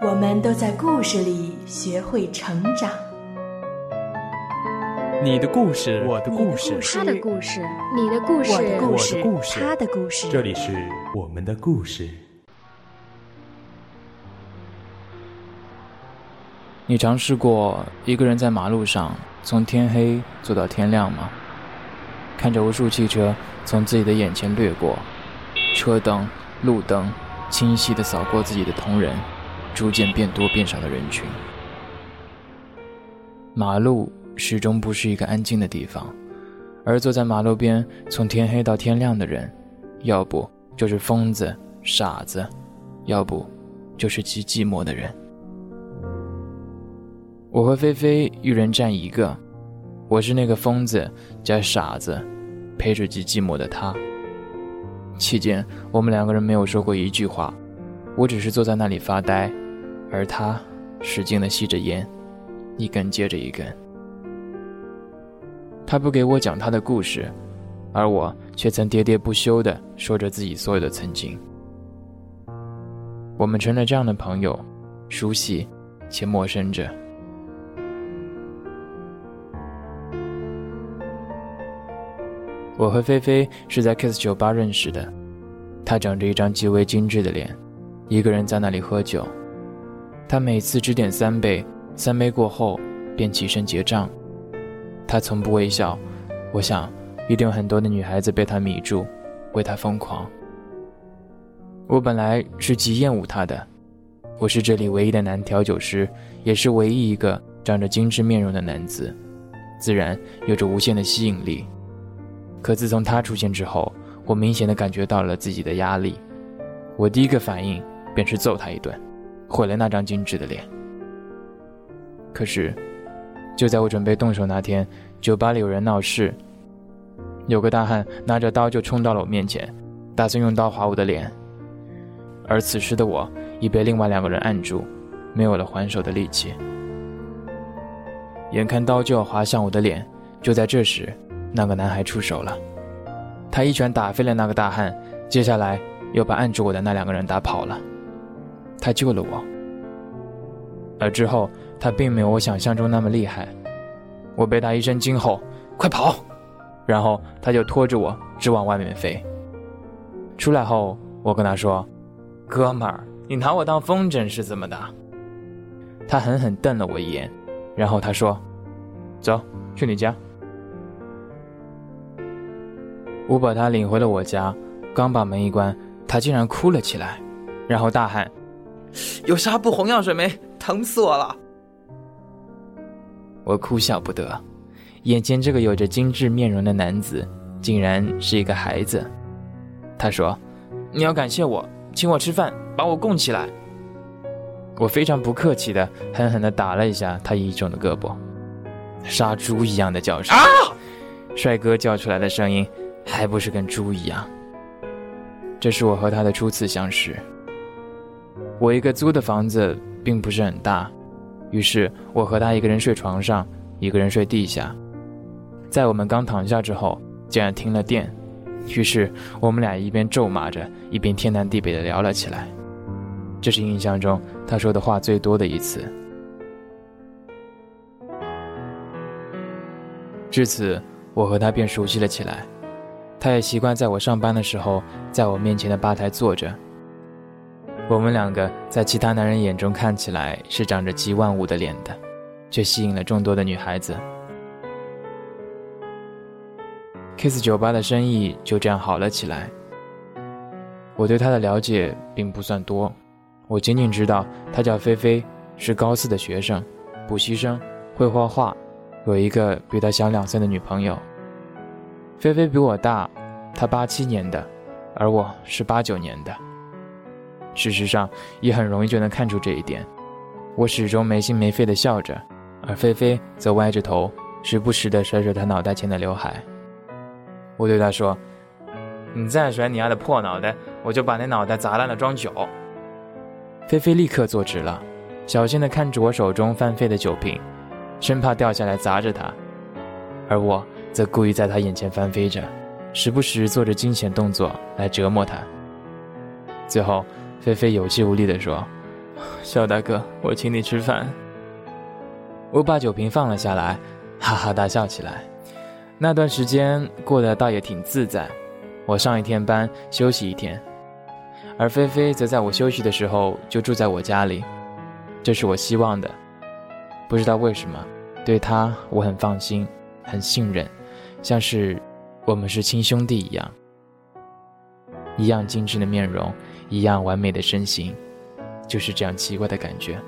我们都在故事里学会成长。你的故事，我的故事，他的故事，你的故事，我的故事，他的故事。这里是我们的故事。你尝试过一个人在马路上从天黑坐到天亮吗？看着无数汽车从自己的眼前掠过，车灯、路灯清晰的扫过自己的同仁，逐渐变多变少的人群。马路始终不是一个安静的地方，而坐在马路边从天黑到天亮的人，要不就是疯子、傻子，要不就是极寂寞的人。我和菲菲一人占一个。我是那个疯子加傻子，陪着极寂寞的他。期间，我们两个人没有说过一句话，我只是坐在那里发呆，而他使劲地吸着烟，一根接着一根。他不给我讲他的故事，而我却曾喋喋不休地说着自己所有的曾经。我们成了这样的朋友，熟悉且陌生着。我和菲菲是在 Kiss 酒吧认识的，她长着一张极为精致的脸，一个人在那里喝酒。她每次只点三杯，三杯过后便起身结账。她从不微笑，我想一定有很多的女孩子被她迷住，为她疯狂。我本来是极厌恶她的，我是这里唯一的男调酒师，也是唯一一个长着精致面容的男子，自然有着无限的吸引力。可自从他出现之后，我明显的感觉到了自己的压力。我第一个反应便是揍他一顿，毁了那张精致的脸。可是，就在我准备动手那天，酒吧里有人闹事，有个大汉拿着刀就冲到了我面前，打算用刀划我的脸。而此时的我已被另外两个人按住，没有了还手的力气。眼看刀就要划向我的脸，就在这时。那个男孩出手了，他一拳打飞了那个大汉，接下来又把按住我的那两个人打跑了。他救了我，而之后他并没有我想象中那么厉害。我被他一声惊吼：“快跑！”然后他就拖着我直往外面飞。出来后，我跟他说：“哥们儿，你拿我当风筝是怎么的？”他狠狠瞪了我一眼，然后他说：“走去你家。”我把他领回了我家，刚把门一关，他竟然哭了起来，然后大喊：“有纱布、红药水没？疼死我了！”我哭笑不得，眼前这个有着精致面容的男子，竟然是一个孩子。他说：“你要感谢我，请我吃饭，把我供起来。”我非常不客气的狠狠的打了一下他倚重的胳膊，杀猪一样的叫声，帅哥叫出来的声音。还不是跟猪一样。这是我和他的初次相识。我一个租的房子并不是很大，于是我和他一个人睡床上，一个人睡地下。在我们刚躺下之后，竟然停了电，于是我们俩一边咒骂着，一边天南地北的聊了起来。这是印象中他说的话最多的一次。至此，我和他便熟悉了起来。他也习惯在我上班的时候，在我面前的吧台坐着。我们两个在其他男人眼中看起来是长着极万物的脸的，却吸引了众多的女孩子。Kiss 酒吧的生意就这样好了起来。我对他的了解并不算多，我仅仅知道他叫菲菲，是高四的学生，补习生，会画画，有一个比他小两岁的女朋友。菲菲比我大，她八七年的，而我是八九年的。事实上，也很容易就能看出这一点。我始终没心没肺地笑着，而菲菲则歪着头，时不时地甩甩她脑袋前的刘海。我对她说：“你再甩你丫的破脑袋，我就把那脑袋砸烂了装酒。”菲菲立刻坐直了，小心地看着我手中翻飞的酒瓶，生怕掉下来砸着她，而我则故意在她眼前翻飞着，时不时做着惊险动作来折磨她。最后，菲菲有气无力地说。肖大哥，我请你吃饭。我把酒瓶放了下来，哈哈大笑起来。那段时间过得倒也挺自在，我上一天班，休息一天，而菲菲则在我休息的时候就住在我家里，这是我希望的。不知道为什么，对她我很放心，很信任，像是我们是亲兄弟一样，一样精致的面容，一样完美的身形。就是这样奇怪的感觉，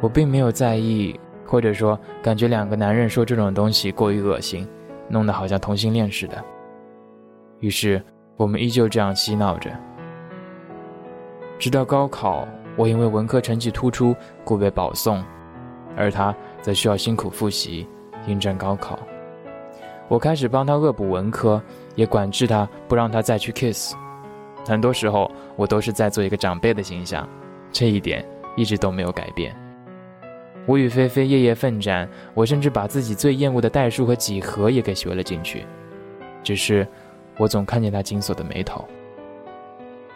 我并没有在意，或者说感觉两个男人说这种东西过于恶心，弄得好像同性恋似的。于是我们依旧这样嬉闹着，直到高考，我因为文科成绩突出，故被保送，而他则需要辛苦复习，应战高考。我开始帮他恶补文科，也管制他，不让他再去 kiss。很多时候，我都是在做一个长辈的形象，这一点一直都没有改变。我与菲菲夜夜奋战，我甚至把自己最厌恶的代数和几何也给学了进去。只是，我总看见他紧锁的眉头。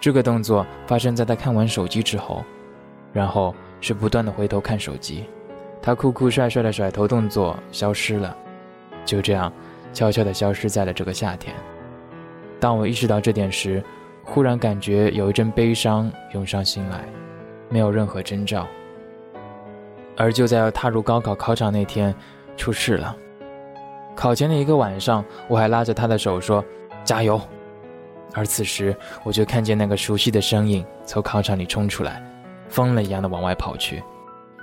这个动作发生在他看完手机之后，然后是不断的回头看手机。他酷酷帅帅的甩头动作消失了，就这样悄悄地消失在了这个夏天。当我意识到这点时，忽然感觉有一阵悲伤涌上心来，没有任何征兆。而就在要踏入高考考场那天，出事了。考前的一个晚上，我还拉着他的手说：“加油。”而此时，我就看见那个熟悉的身影从考场里冲出来，疯了一样的往外跑去，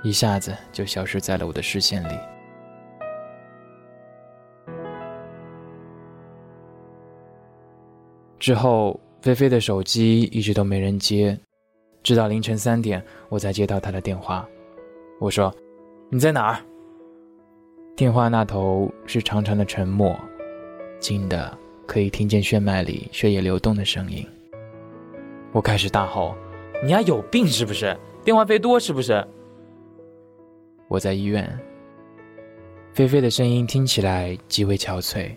一下子就消失在了我的视线里。之后。菲菲的手机一直都没人接，直到凌晨三点，我才接到她的电话。我说：“你在哪儿？”电话那头是长长的沉默，静的可以听见血脉里血液流动的声音。我开始大吼：“你丫有病是不是？电话费多是不是？”我在医院。菲菲的声音听起来极为憔悴。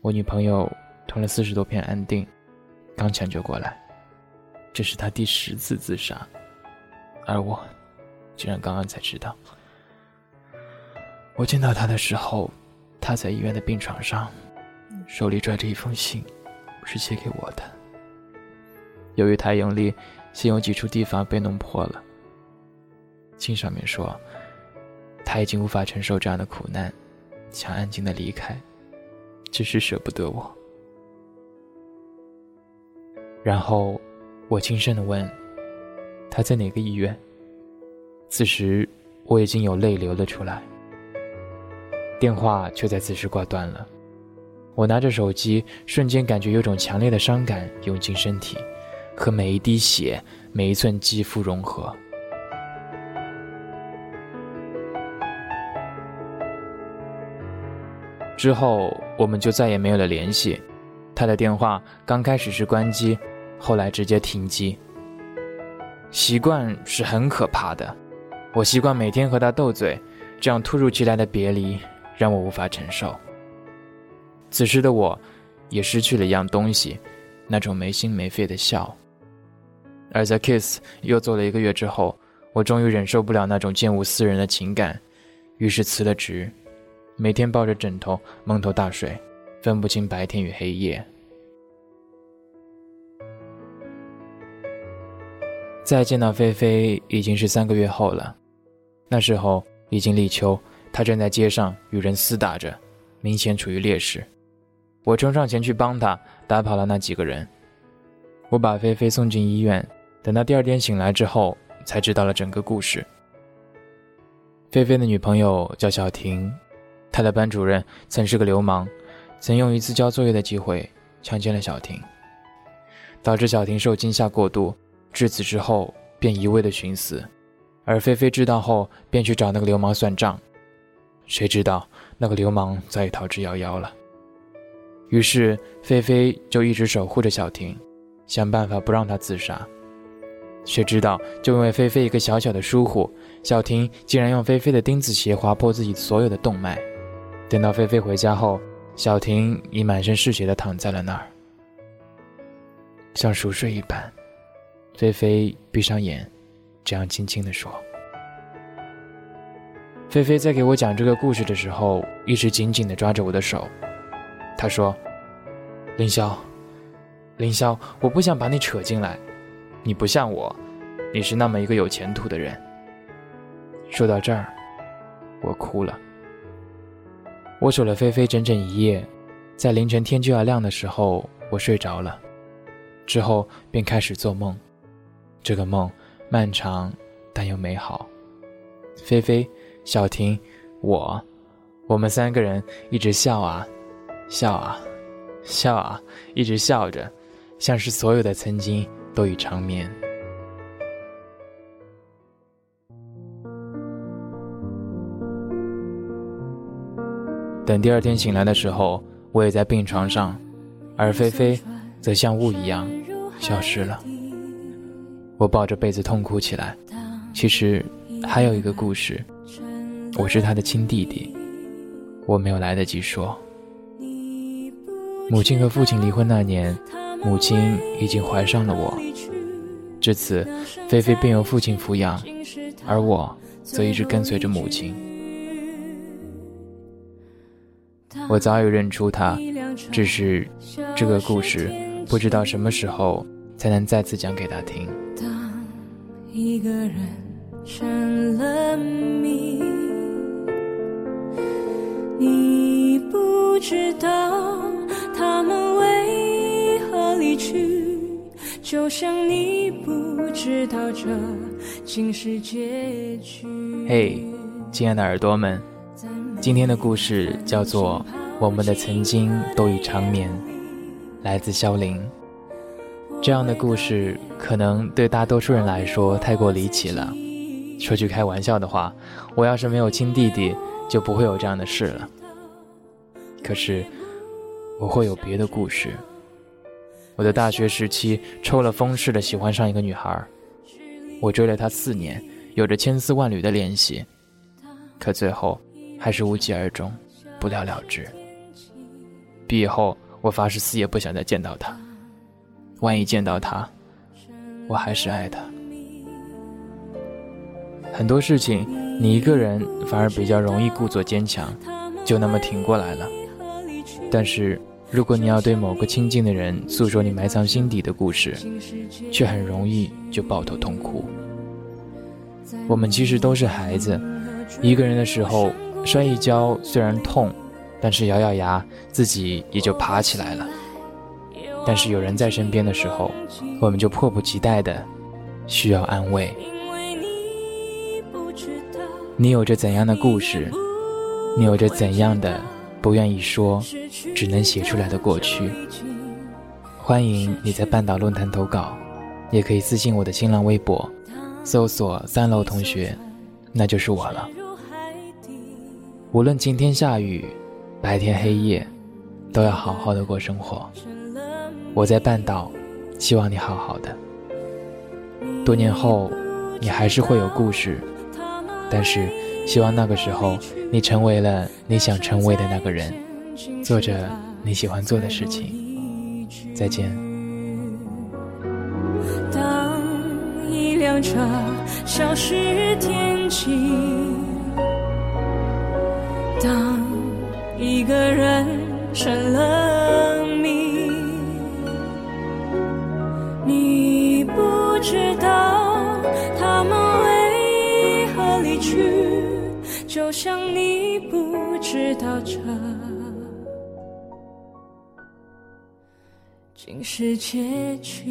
我女朋友吞了四十多片安定。刚抢救过来，这是他第十次自杀，而我竟然刚刚才知道。我见到他的时候，他在医院的病床上，手里拽着一封信，是写给我的。由于太用力，信有几处地方被弄破了。信上面说，他已经无法承受这样的苦难，想安静的离开，只是舍不得我。然后，我轻声的问：“他在哪个医院？”此时，我已经有泪流了出来。电话却在此时挂断了。我拿着手机，瞬间感觉有种强烈的伤感涌进身体，和每一滴血、每一寸肌肤融合。之后，我们就再也没有了联系。他的电话刚开始是关机，后来直接停机。习惯是很可怕的，我习惯每天和他斗嘴，这样突如其来的别离让我无法承受。此时的我，也失去了一样东西，那种没心没肺的笑。而在 Kiss 又做了一个月之后，我终于忍受不了那种见物思人的情感，于是辞了职，每天抱着枕头蒙头大睡。分不清白天与黑夜。再见到菲菲已经是三个月后了，那时候已经立秋，她正在街上与人厮打着，明显处于劣势。我冲上前去帮她，打跑了那几个人。我把菲菲送进医院，等到第二天醒来之后，才知道了整个故事。菲菲的女朋友叫小婷，她的班主任曾是个流氓。曾用一次交作业的机会强奸了小婷，导致小婷受惊吓过度。至此之后，便一味的寻死，而菲菲知道后便去找那个流氓算账，谁知道那个流氓早已逃之夭夭了。于是菲菲就一直守护着小婷，想办法不让她自杀。谁知道就因为菲菲一个小小的疏忽，小婷竟然用菲菲的钉子鞋划破自己所有的动脉。等到菲菲回家后，小婷已满身是血的躺在了那儿，像熟睡一般。菲菲闭上眼，这样轻轻地说：“菲菲在给我讲这个故事的时候，一直紧紧地抓着我的手。她说：‘凌霄，凌霄，我不想把你扯进来。你不像我，你是那么一个有前途的人。’说到这儿，我哭了。我守了菲菲整整一夜，在凌晨天就要亮的时候，我睡着了，之后便开始做梦。”这个梦漫长，但又美好。菲菲、小婷、我，我们三个人一直笑啊，笑啊，笑啊，一直笑着，像是所有的曾经都已长眠。等第二天醒来的时候，我也在病床上，而菲菲则像雾一样消失了。我抱着被子痛哭起来。其实还有一个故事，我是他的亲弟弟，我没有来得及说。母亲和父亲离婚那年，母亲已经怀上了我，至此，菲菲便由父亲抚养，而我则一直跟随着母亲。我早已认出他，只是这个故事不知道什么时候才能再次讲给他听。一个人成了谜，你不知道他们为何离去，就像你不知道这竟是结局。嘿，亲爱的耳朵们，今天的故事叫做《我们的曾经都已长眠》，来自萧凌。这样的故事可能对大多数人来说太过离奇了。说句开玩笑的话，我要是没有亲弟弟，就不会有这样的事了。可是，我会有别的故事。我的大学时期抽了风似的喜欢上一个女孩，我追了她四年，有着千丝万缕的联系，可最后还是无疾而终，不了了之。毕业后，我发誓死也不想再见到她。万一见到他，我还是爱他。很多事情，你一个人反而比较容易故作坚强，就那么挺过来了。但是，如果你要对某个亲近的人诉说你埋藏心底的故事，却很容易就抱头痛哭。我们其实都是孩子，一个人的时候摔一跤虽然痛，但是咬咬牙，自己也就爬起来了。但是有人在身边的时候，我们就迫不及待的需要安慰。你有着怎样的故事？你有着怎样的不愿意说，只能写出来的过去？欢迎你在半岛论坛投稿，也可以私信我的新浪微博，搜索三楼同学，那就是我了。无论晴天下雨，白天黑夜，都要好好的过生活。我在半岛，希望你好好的。多年后，你还是会有故事，但是希望那个时候，你成为了你想成为的那个人，做着你喜欢做的事情。再见。当一辆车消失天际，当一个人成了。不知道他们为何离去，就像你不知道这竟是结局。